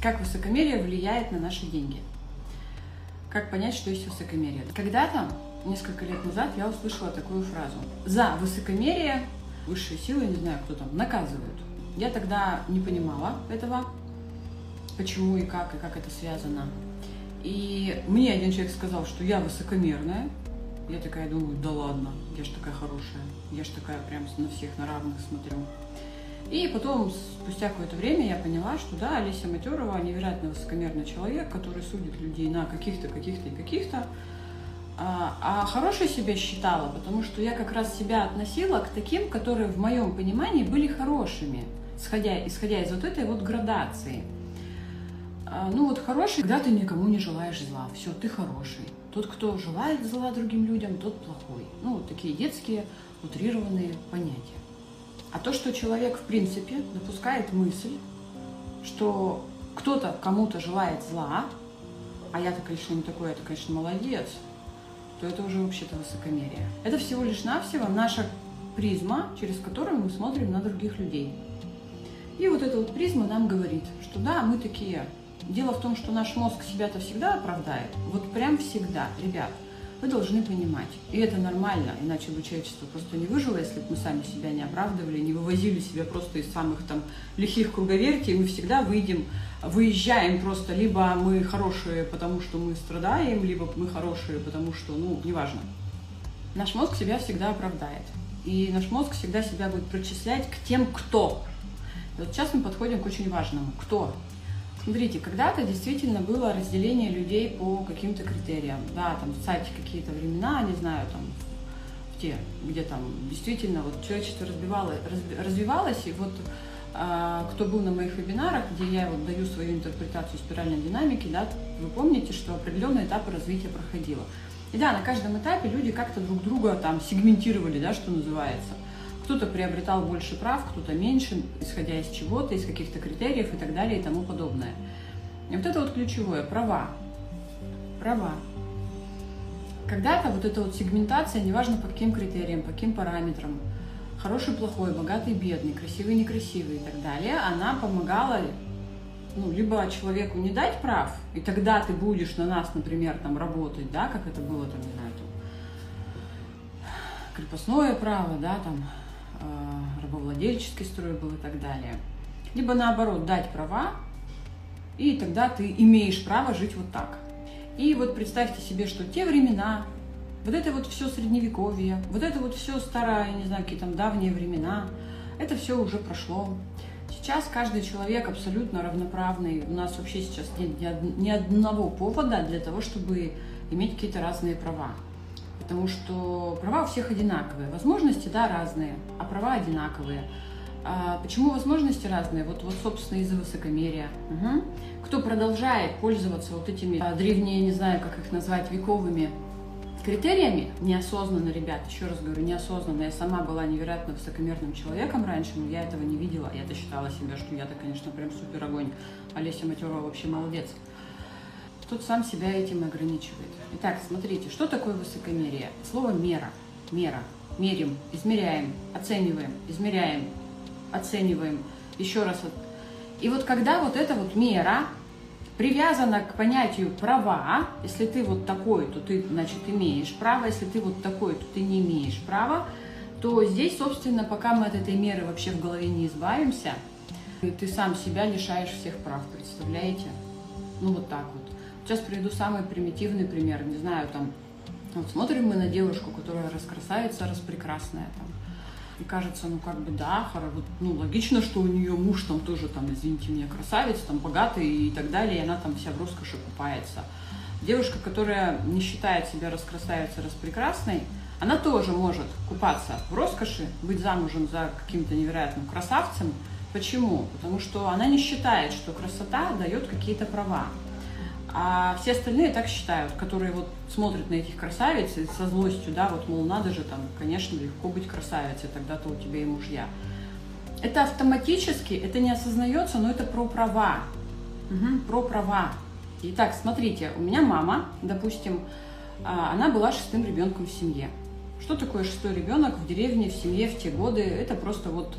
Как высокомерие влияет на наши деньги? Как понять, что есть высокомерие? Когда-то, несколько лет назад, я услышала такую фразу. За высокомерие высшие силы, не знаю, кто там, наказывают. Я тогда не понимала этого, почему и как, и как это связано. И мне один человек сказал, что я высокомерная. Я такая думаю, да ладно, я же такая хорошая, я же такая прям на всех на равных смотрю. И потом, спустя какое-то время, я поняла, что да, Олеся Матерова невероятно высокомерный человек, который судит людей на каких-то, каких-то и каких-то. А, а хорошей себя считала, потому что я как раз себя относила к таким, которые в моем понимании были хорошими, исходя, исходя из вот этой вот градации. А, ну вот хороший, когда ты никому не желаешь зла, все, ты хороший. Тот, кто желает зла другим людям, тот плохой. Ну, вот такие детские утрированные понятия. А то, что человек, в принципе, допускает мысль, что кто-то кому-то желает зла, а я-то, конечно, не такой, я-то, конечно, молодец, то это уже вообще-то высокомерие. Это всего лишь навсего наша призма, через которую мы смотрим на других людей. И вот эта вот призма нам говорит, что да, мы такие. Дело в том, что наш мозг себя-то всегда оправдает. Вот прям всегда, ребят – вы должны понимать. И это нормально, иначе бы человечество просто не выжило, если бы мы сами себя не оправдывали, не вывозили себя просто из самых там лихих круговертей, мы всегда выйдем, выезжаем просто, либо мы хорошие, потому что мы страдаем, либо мы хорошие, потому что, ну, неважно. Наш мозг себя всегда оправдает. И наш мозг всегда себя будет причислять к тем, кто. И вот сейчас мы подходим к очень важному. Кто? Смотрите, когда-то действительно было разделение людей по каким-то критериям. Да, там, кстати, какие-то времена, не знаю, там, в те, где там действительно вот человечество разбивало, разби, развивалось, и вот а, кто был на моих вебинарах, где я вот даю свою интерпретацию спиральной динамики, да, вы помните, что определенные этапы развития проходило. И да, на каждом этапе люди как-то друг друга там сегментировали, да, что называется. Кто-то приобретал больше прав, кто-то меньше, исходя из чего-то, из каких-то критериев и так далее и тому подобное. И вот это вот ключевое – права. Права. Когда-то вот эта вот сегментация, неважно по каким критериям, по каким параметрам, хороший, плохой, богатый, бедный, красивый, некрасивый и так далее, она помогала ну, либо человеку не дать прав, и тогда ты будешь на нас, например, там работать, да, как это было там, не знаю, там, крепостное право, да, там, рабовладельческий строй был и так далее. Либо наоборот, дать права, и тогда ты имеешь право жить вот так. И вот представьте себе, что те времена, вот это вот все средневековье, вот это вот все старое, не знаю, какие там давние времена, это все уже прошло. Сейчас каждый человек абсолютно равноправный. У нас вообще сейчас нет ни одного повода для того, чтобы иметь какие-то разные права потому что права у всех одинаковые. Возможности, да, разные, а права одинаковые. А почему возможности разные? Вот, вот собственно, из-за высокомерия. Угу. Кто продолжает пользоваться вот этими а, древние, не знаю, как их назвать, вековыми критериями, неосознанно, ребят, еще раз говорю, неосознанно. Я сама была невероятно высокомерным человеком раньше, но я этого не видела. Я-то считала себя, что я-то, конечно, прям супер огонь. Олеся Матерова вообще молодец тот сам себя этим ограничивает. Итак, смотрите, что такое высокомерие? Слово мера. Мера. Мерим, измеряем, оцениваем, измеряем, оцениваем. Еще раз. И вот когда вот эта вот мера привязана к понятию права, если ты вот такой, то ты, значит, имеешь право, если ты вот такой, то ты не имеешь права, то здесь, собственно, пока мы от этой меры вообще в голове не избавимся, ты сам себя лишаешь всех прав, представляете? Ну вот так вот. Сейчас приведу самый примитивный пример. Не знаю, там, вот смотрим мы на девушку, которая раскрасавица, распрекрасная, там, и кажется, ну как бы да, вот, ну логично, что у нее муж там тоже там, извините меня, красавец, там богатый и так далее, и она там вся в роскоши купается. Девушка, которая не считает себя раскрасавицей, распрекрасной, она тоже может купаться в роскоши, быть замужем за каким-то невероятным красавцем. Почему? Потому что она не считает, что красота дает какие-то права. А все остальные так считают, которые вот смотрят на этих красавиц и со злостью, да, вот, мол, надо же там, конечно, легко быть красавицей, тогда-то у тебя и мужья. Это автоматически, это не осознается, но это про права. Угу, про права. Итак, смотрите, у меня мама, допустим, а, она была шестым ребенком в семье. Что такое шестой ребенок в деревне, в семье в те годы? Это просто вот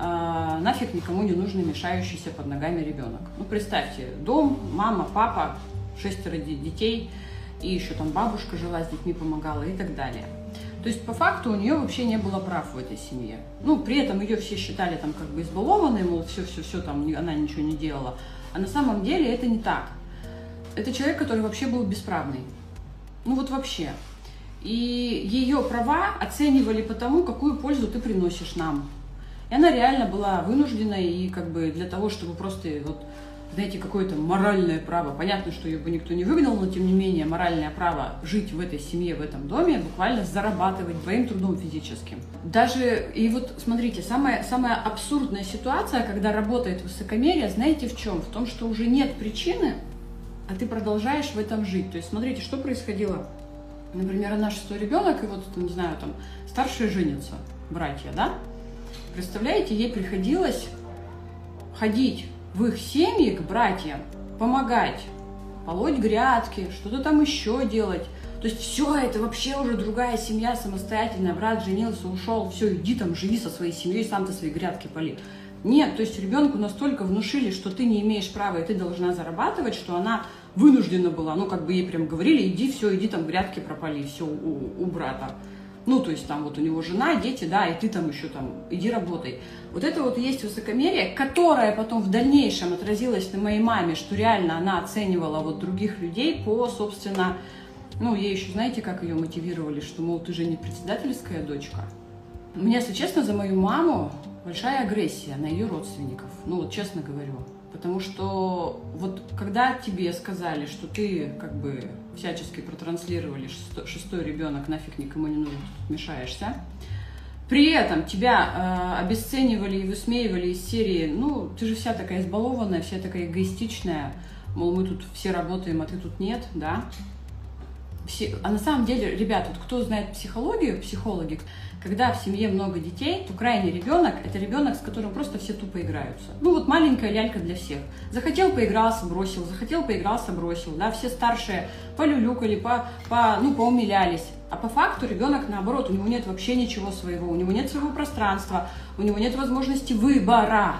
нафиг никому не нужный мешающийся под ногами ребенок. Ну, представьте, дом, мама, папа, шестеро детей, и еще там бабушка жила с детьми, помогала и так далее. То есть, по факту, у нее вообще не было прав в этой семье. Ну, при этом ее все считали там как бы избалованной, мол, все-все-все, там она ничего не делала. А на самом деле это не так. Это человек, который вообще был бесправный. Ну вот вообще. И ее права оценивали по тому, какую пользу ты приносишь нам. И она реально была вынуждена, и как бы для того, чтобы просто вот знаете, какое-то моральное право. Понятно, что ее бы никто не выгнал, но тем не менее моральное право жить в этой семье, в этом доме, буквально зарабатывать двоим трудом физическим. Даже, и вот смотрите, самая, самая абсурдная ситуация, когда работает высокомерие, знаете в чем? В том, что уже нет причины, а ты продолжаешь в этом жить. То есть смотрите, что происходило. Например, наш шестой ребенок, и вот, не знаю, там, старшие женятся, братья, да? Представляете, ей приходилось ходить в их семьи к братьям, помогать, полоть грядки, что-то там еще делать. То есть все это вообще уже другая семья самостоятельная. Брат женился, ушел, все, иди там, живи со своей семьей, сам ты свои грядки поли. Нет, то есть ребенку настолько внушили, что ты не имеешь права и ты должна зарабатывать, что она вынуждена была, ну как бы ей прям говорили, иди, все, иди там грядки пропали, все у, у брата. Ну, то есть там вот у него жена, дети, да, и ты там еще там, иди работай. Вот это вот есть высокомерие, которое потом в дальнейшем отразилось на моей маме, что реально она оценивала вот других людей по, собственно, ну, ей еще, знаете, как ее мотивировали, что, мол, ты же не председательская дочка. Меня, если честно, за мою маму большая агрессия на ее родственников. Ну, вот честно говорю. Потому что вот когда тебе сказали, что ты как бы всячески протранслировали шестой, шестой ребенок, нафиг никому не нужен, тут мешаешься, при этом тебя э, обесценивали и высмеивали из серии, ну, ты же вся такая избалованная, вся такая эгоистичная, мол, мы тут все работаем, а ты тут нет, да. А на самом деле, ребят, вот кто знает психологию, психологи, когда в семье много детей, то крайний ребенок – это ребенок, с которым просто все тупо играются. Ну вот маленькая лялька для всех. Захотел – поигрался, бросил, захотел – поигрался, бросил. Да, все старшие полюлюкали, по, по, ну, поумилялись. А по факту ребенок наоборот, у него нет вообще ничего своего, у него нет своего пространства, у него нет возможности выбора.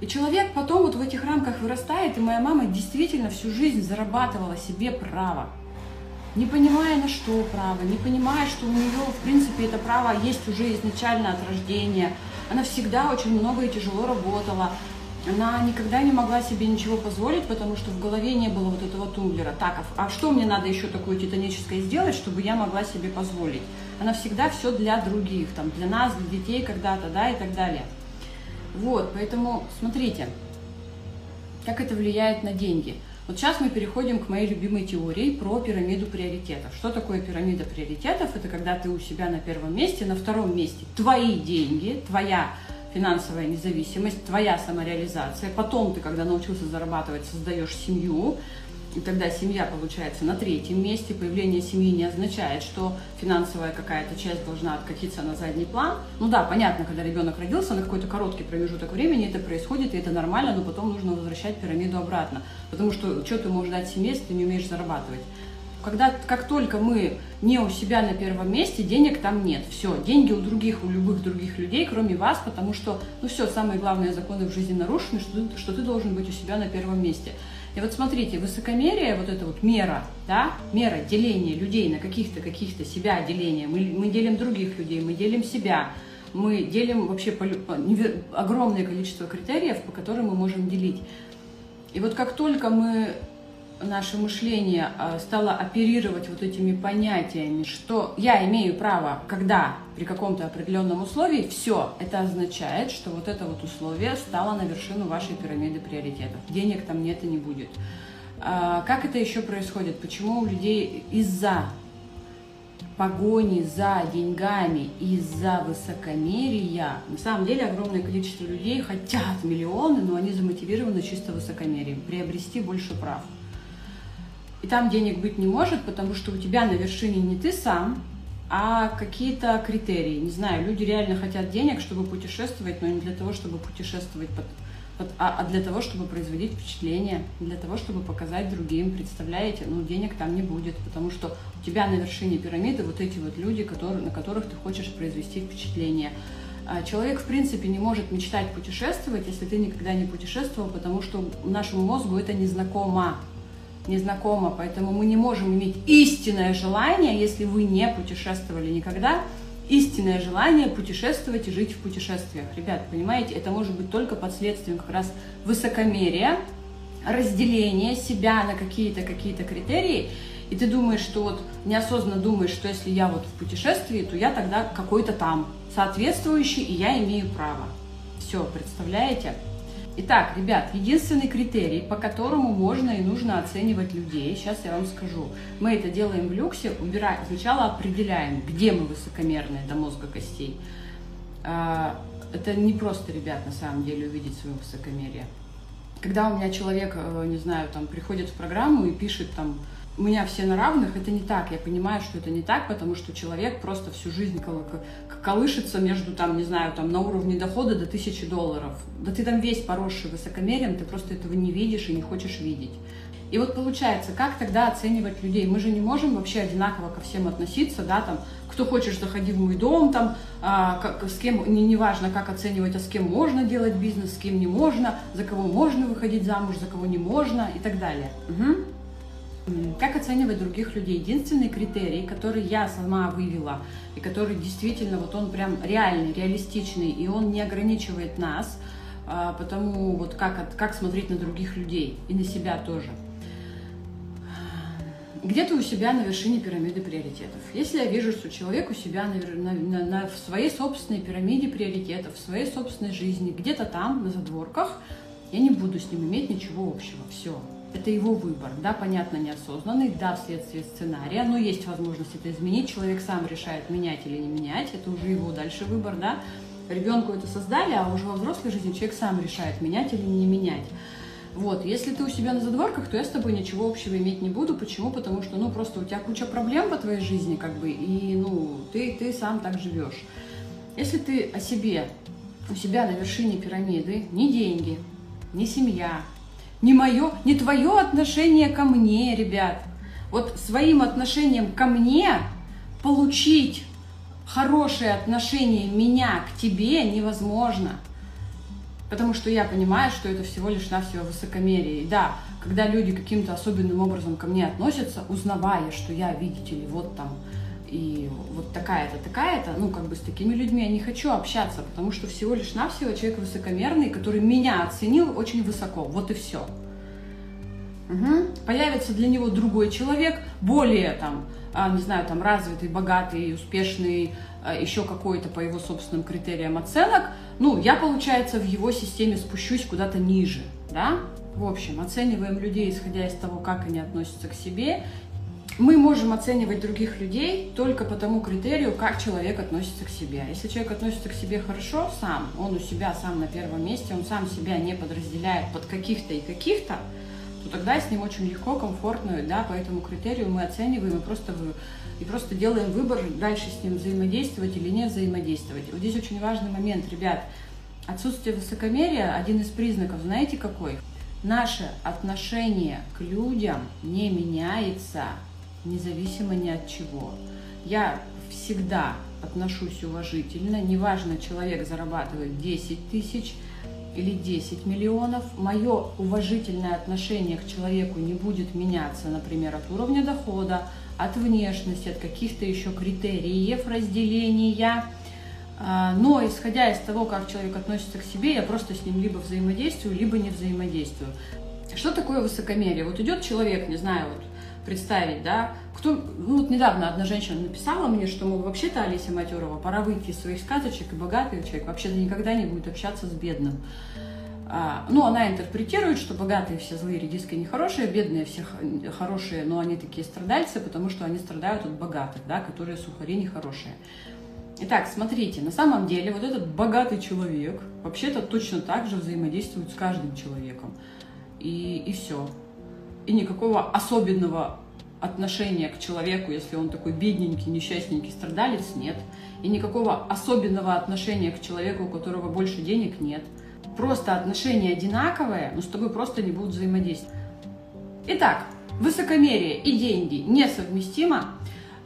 И человек потом вот в этих рамках вырастает, и моя мама действительно всю жизнь зарабатывала себе право не понимая на что право, не понимая, что у нее, в принципе, это право есть уже изначально от рождения. Она всегда очень много и тяжело работала. Она никогда не могла себе ничего позволить, потому что в голове не было вот этого тумблера. Так, а, а что мне надо еще такое титаническое сделать, чтобы я могла себе позволить? Она всегда все для других, там, для нас, для детей когда-то, да, и так далее. Вот, поэтому смотрите, как это влияет на деньги – вот сейчас мы переходим к моей любимой теории про пирамиду приоритетов. Что такое пирамида приоритетов? Это когда ты у себя на первом месте, на втором месте твои деньги, твоя финансовая независимость, твоя самореализация. Потом ты, когда научился зарабатывать, создаешь семью, и тогда семья получается на третьем месте. Появление семьи не означает, что финансовая какая-то часть должна откатиться на задний план. Ну да, понятно, когда ребенок родился, на какой-то короткий промежуток времени это происходит, и это нормально, но потом нужно возвращать пирамиду обратно. Потому что что ты можешь дать семье, если ты не умеешь зарабатывать? Когда, как только мы не у себя на первом месте, денег там нет. Все, деньги у других, у любых других людей, кроме вас, потому что, ну все, самые главные законы в жизни нарушены, что что ты должен быть у себя на первом месте. И вот смотрите, высокомерие, вот эта вот мера, да, мера деления людей на каких-то, каких-то себя деления. Мы, мы делим других людей, мы делим себя, мы делим вообще по, по, огромное количество критериев, по которым мы можем делить. И вот как только мы наше мышление а, стало оперировать вот этими понятиями, что я имею право, когда при каком-то определенном условии, все, это означает, что вот это вот условие стало на вершину вашей пирамиды приоритетов. Денег там нет и не будет. А, как это еще происходит? Почему у людей из-за погони за деньгами, из-за высокомерия, на самом деле огромное количество людей хотят миллионы, но они замотивированы чисто высокомерием, приобрести больше прав. И там денег быть не может, потому что у тебя на вершине не ты сам, а какие-то критерии. Не знаю, люди реально хотят денег, чтобы путешествовать, но не для того, чтобы путешествовать, под, под, а, а для того, чтобы производить впечатление, для того, чтобы показать другим. Представляете, ну денег там не будет, потому что у тебя на вершине пирамиды вот эти вот люди, которые, на которых ты хочешь произвести впечатление. А, человек, в принципе, не может мечтать путешествовать, если ты никогда не путешествовал, потому что нашему мозгу это незнакомо. Незнакомо, поэтому мы не можем иметь истинное желание, если вы не путешествовали никогда, истинное желание путешествовать и жить в путешествиях. Ребят, понимаете, это может быть только под следствием как раз высокомерия, разделения себя на какие-то какие-то критерии, и ты думаешь, что вот неосознанно думаешь, что если я вот в путешествии, то я тогда какой-то там соответствующий, и я имею право. Все, представляете? Итак, ребят, единственный критерий, по которому можно и нужно оценивать людей, сейчас я вам скажу. Мы это делаем в люксе, убираем, сначала определяем, где мы высокомерные до мозга костей. А, это не просто, ребят, на самом деле увидеть свое высокомерие. Когда у меня человек, э, не знаю, там приходит в программу и пишет там меня все на равных, это не так. Я понимаю, что это не так, потому что человек просто всю жизнь кол колышется между, там, не знаю, там, на уровне дохода до тысячи долларов. Да ты там весь поросший высокомерием, ты просто этого не видишь и не хочешь видеть. И вот получается, как тогда оценивать людей? Мы же не можем вообще одинаково ко всем относиться, да, там, кто хочешь, заходи в мой дом, там, а, как, с кем, не, не важно, как оценивать, а с кем можно делать бизнес, с кем не можно, за кого можно выходить замуж, за кого не можно и так далее. Угу. Оценивать других людей? Единственный критерий, который я сама вывела, и который действительно, вот он прям реальный, реалистичный, и он не ограничивает нас, а, потому вот как, как смотреть на других людей и на себя тоже. Где ты у себя на вершине пирамиды приоритетов? Если я вижу, что человек у себя на, на, на, в своей собственной пирамиде приоритетов, в своей собственной жизни, где-то там, на задворках, я не буду с ним иметь ничего общего. Все это его выбор, да, понятно, неосознанный, да, вследствие сценария, но есть возможность это изменить, человек сам решает, менять или не менять, это уже его дальше выбор, да, ребенку это создали, а уже во взрослой жизни человек сам решает, менять или не менять. Вот, если ты у себя на задворках, то я с тобой ничего общего иметь не буду. Почему? Потому что, ну, просто у тебя куча проблем по твоей жизни, как бы, и, ну, ты, ты сам так живешь. Если ты о себе, у себя на вершине пирамиды, не деньги, не семья, не мое, не твое отношение ко мне, ребят. Вот своим отношением ко мне получить хорошее отношение меня к тебе невозможно. Потому что я понимаю, что это всего лишь навсего высокомерие. И да, когда люди каким-то особенным образом ко мне относятся, узнавая, что я, видите ли, вот там и вот такая-то, такая-то, ну, как бы с такими людьми я не хочу общаться, потому что всего лишь навсего человек высокомерный, который меня оценил очень высоко, вот и все. Угу. Появится для него другой человек, более там, а, не знаю, там развитый, богатый, успешный, а, еще какой-то по его собственным критериям оценок, ну, я, получается, в его системе спущусь куда-то ниже, да? В общем, оцениваем людей, исходя из того, как они относятся к себе, мы можем оценивать других людей только по тому критерию, как человек относится к себе. Если человек относится к себе хорошо сам, он у себя сам на первом месте, он сам себя не подразделяет под каких-то и каких-то, то тогда с ним очень легко, комфортно, да, по этому критерию мы оцениваем и просто, и просто делаем выбор, дальше с ним взаимодействовать или не взаимодействовать. Вот здесь очень важный момент, ребят. Отсутствие высокомерия – один из признаков, знаете какой? Наше отношение к людям не меняется независимо ни от чего. Я всегда отношусь уважительно, неважно, человек зарабатывает 10 тысяч или 10 миллионов, мое уважительное отношение к человеку не будет меняться, например, от уровня дохода, от внешности, от каких-то еще критериев разделения. А, но исходя из того, как человек относится к себе, я просто с ним либо взаимодействую, либо не взаимодействую. Что такое высокомерие? Вот идет человек, не знаю, вот представить, да, кто, ну вот недавно одна женщина написала мне, что, мол, вообще-то Олеся Матерова, пора выйти из своих сказочек, и богатый человек вообще-то никогда не будет общаться с бедным. А, ну, она интерпретирует, что богатые все злые, редиски нехорошие, бедные все хорошие, но они такие страдальцы, потому что они страдают от богатых, да, которые сухари нехорошие. Итак, смотрите, на самом деле вот этот богатый человек вообще-то точно так же взаимодействует с каждым человеком. И, и все и никакого особенного отношения к человеку, если он такой бедненький, несчастненький страдалец, нет. И никакого особенного отношения к человеку, у которого больше денег, нет. Просто отношения одинаковые, но с тобой просто не будут взаимодействовать. Итак, высокомерие и деньги несовместимо.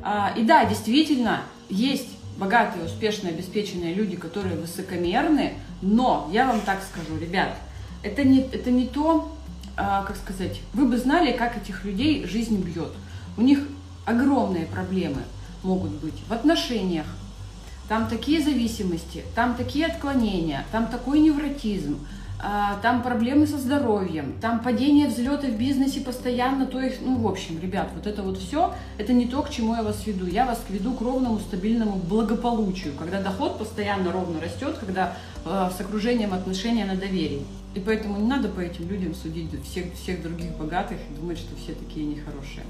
А, и да, действительно, есть богатые, успешные, обеспеченные люди, которые высокомерны, но я вам так скажу, ребят, это не, это не то, как сказать, вы бы знали, как этих людей жизнь бьет. У них огромные проблемы могут быть в отношениях, там такие зависимости, там такие отклонения, там такой невротизм, а, там проблемы со здоровьем, там падение взлеты в бизнесе постоянно, то есть, ну, в общем, ребят, вот это вот все, это не то, к чему я вас веду. Я вас веду к ровному, стабильному благополучию, когда доход постоянно ровно растет, когда э, с окружением отношения на доверии. И поэтому не надо по этим людям судить всех, всех других богатых и думать, что все такие нехорошие.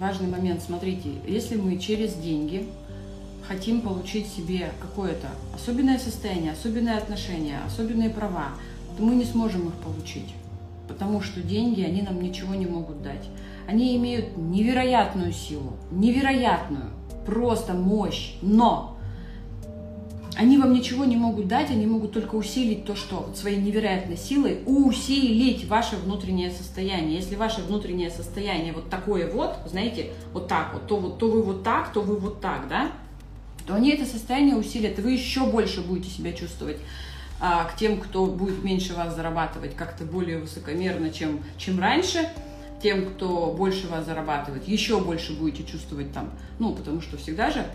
Важный момент, смотрите, если мы через деньги хотим получить себе какое-то особенное состояние, особенные отношения, особенные права, то мы не сможем их получить. Потому что деньги, они нам ничего не могут дать. Они имеют невероятную силу, невероятную, просто мощь, но они вам ничего не могут дать, они могут только усилить то, что вот своей невероятной силой усилить ваше внутреннее состояние. Если ваше внутреннее состояние вот такое вот, знаете, вот так вот, то, вот, то вы вот так, то вы вот так, да, то они это состояние усилят, и вы еще больше будете себя чувствовать а, к тем, кто будет меньше вас зарабатывать, как-то более высокомерно, чем, чем раньше, тем, кто больше вас зарабатывает, еще больше будете чувствовать там, ну, потому что всегда же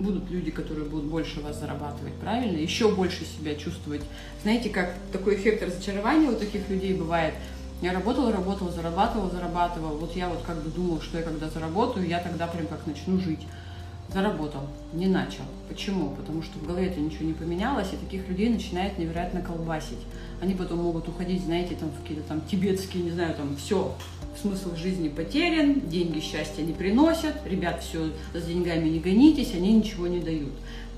будут люди, которые будут больше вас зарабатывать, правильно? Еще больше себя чувствовать. Знаете, как такой эффект разочарования у таких людей бывает. Я работала, работала, зарабатывала, зарабатывала. Вот я вот как бы думала, что я когда заработаю, я тогда прям как начну жить заработал, не начал. Почему? Потому что в голове это ничего не поменялось, и таких людей начинает невероятно колбасить. Они потом могут уходить, знаете, там в какие-то там тибетские, не знаю, там все, смысл жизни потерян, деньги счастья не приносят, ребят, все, с деньгами не гонитесь, они ничего не дают.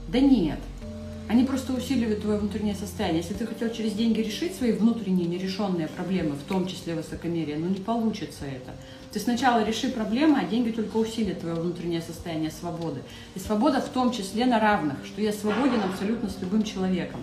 Да нет, они просто усиливают твое внутреннее состояние. Если ты хотел через деньги решить свои внутренние нерешенные проблемы, в том числе высокомерие, ну не получится это. Ты сначала реши проблемы, а деньги только усилят твое внутреннее состояние свободы. И свобода в том числе на равных, что я свободен абсолютно с любым человеком.